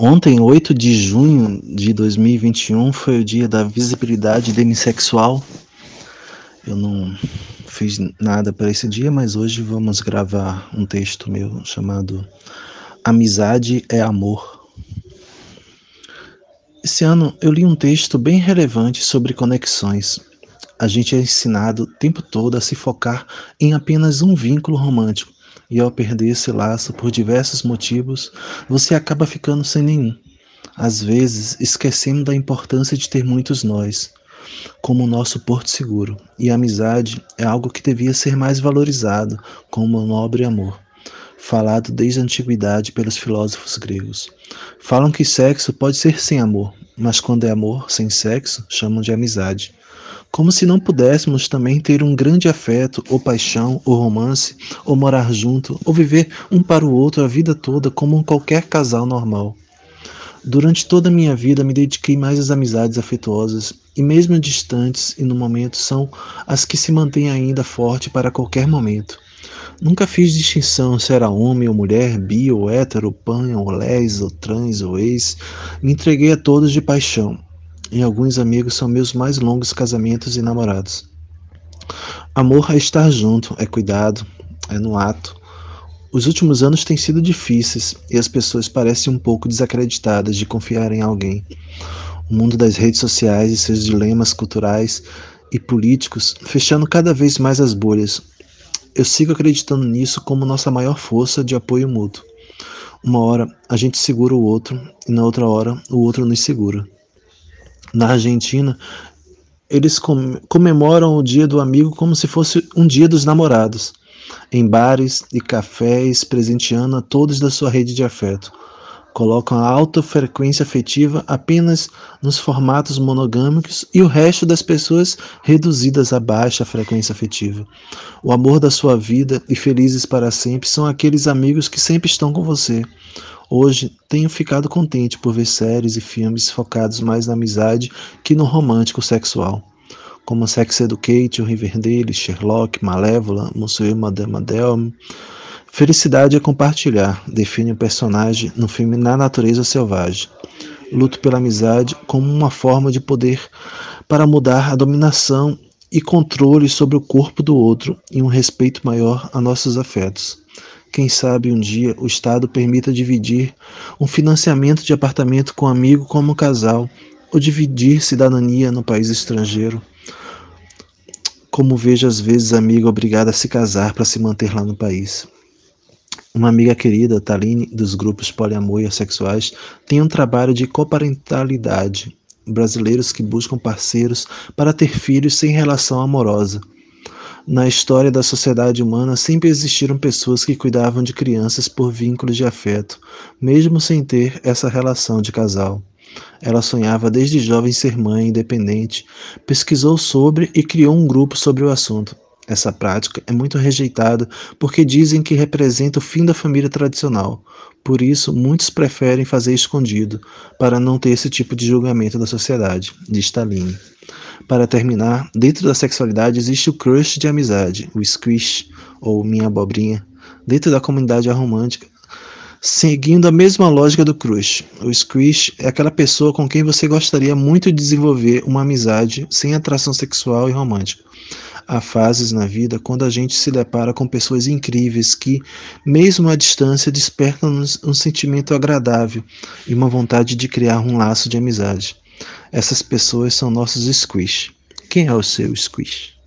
Ontem, 8 de junho de 2021, foi o dia da visibilidade demissexual. Eu não fiz nada para esse dia, mas hoje vamos gravar um texto meu chamado Amizade é Amor. Esse ano eu li um texto bem relevante sobre conexões. A gente é ensinado o tempo todo a se focar em apenas um vínculo romântico e ao perder esse laço por diversos motivos, você acaba ficando sem nenhum. Às vezes, esquecendo da importância de ter muitos nós, como nosso porto seguro, e a amizade é algo que devia ser mais valorizado como um nobre amor, falado desde a antiguidade pelos filósofos gregos. Falam que sexo pode ser sem amor, mas quando é amor sem sexo, chamam de amizade como se não pudéssemos também ter um grande afeto, ou paixão, ou romance, ou morar junto, ou viver um para o outro a vida toda como qualquer casal normal. Durante toda a minha vida me dediquei mais às amizades afetuosas, e mesmo distantes e no momento são as que se mantêm ainda forte para qualquer momento. Nunca fiz distinção se era homem ou mulher, bi ou hétero, pan ou les, ou trans ou ex. Me entreguei a todos de paixão, e alguns amigos são meus mais longos casamentos e namorados. Amor é estar junto, é cuidado, é no ato. Os últimos anos têm sido difíceis e as pessoas parecem um pouco desacreditadas de confiar em alguém. O mundo das redes sociais e seus dilemas culturais e políticos fechando cada vez mais as bolhas. Eu sigo acreditando nisso como nossa maior força de apoio mútuo. Uma hora a gente segura o outro e na outra hora o outro nos segura na Argentina, eles comemoram o Dia do Amigo como se fosse um Dia dos Namorados, em bares e cafés, presenteando a todos da sua rede de afeto. Colocam a alta frequência afetiva apenas nos formatos monogâmicos e o resto das pessoas reduzidas a baixa frequência afetiva. O amor da sua vida e felizes para sempre são aqueles amigos que sempre estão com você, Hoje tenho ficado contente por ver séries e filmes focados mais na amizade que no romântico sexual, como Sex Education, Riverdale, Sherlock, Malévola, Monsieur Madame Adelme. Felicidade é compartilhar, define o personagem no filme Na Natureza Selvagem. Luto pela amizade como uma forma de poder para mudar a dominação e controle sobre o corpo do outro e um respeito maior a nossos afetos. Quem sabe um dia o Estado permita dividir um financiamento de apartamento com um amigo como casal, ou dividir cidadania no país estrangeiro. Como vejo às vezes amiga obrigada a se casar para se manter lá no país. Uma amiga querida, Taline, dos grupos poliamor e assexuais, tem um trabalho de coparentalidade. Brasileiros que buscam parceiros para ter filhos sem relação amorosa. Na história da sociedade humana sempre existiram pessoas que cuidavam de crianças por vínculos de afeto, mesmo sem ter essa relação de casal. Ela sonhava desde jovem ser mãe independente, pesquisou sobre e criou um grupo sobre o assunto. Essa prática é muito rejeitada porque dizem que representa o fim da família tradicional. Por isso, muitos preferem fazer escondido, para não ter esse tipo de julgamento da sociedade, diz Stalin. Para terminar, dentro da sexualidade existe o crush de amizade, o squish, ou minha abobrinha. Dentro da comunidade romântica, seguindo a mesma lógica do crush. O squish é aquela pessoa com quem você gostaria muito de desenvolver uma amizade sem atração sexual e romântica. Há fases na vida quando a gente se depara com pessoas incríveis que, mesmo à distância, despertam-nos um sentimento agradável e uma vontade de criar um laço de amizade. Essas pessoas são nossos squish. Quem é o seu squish?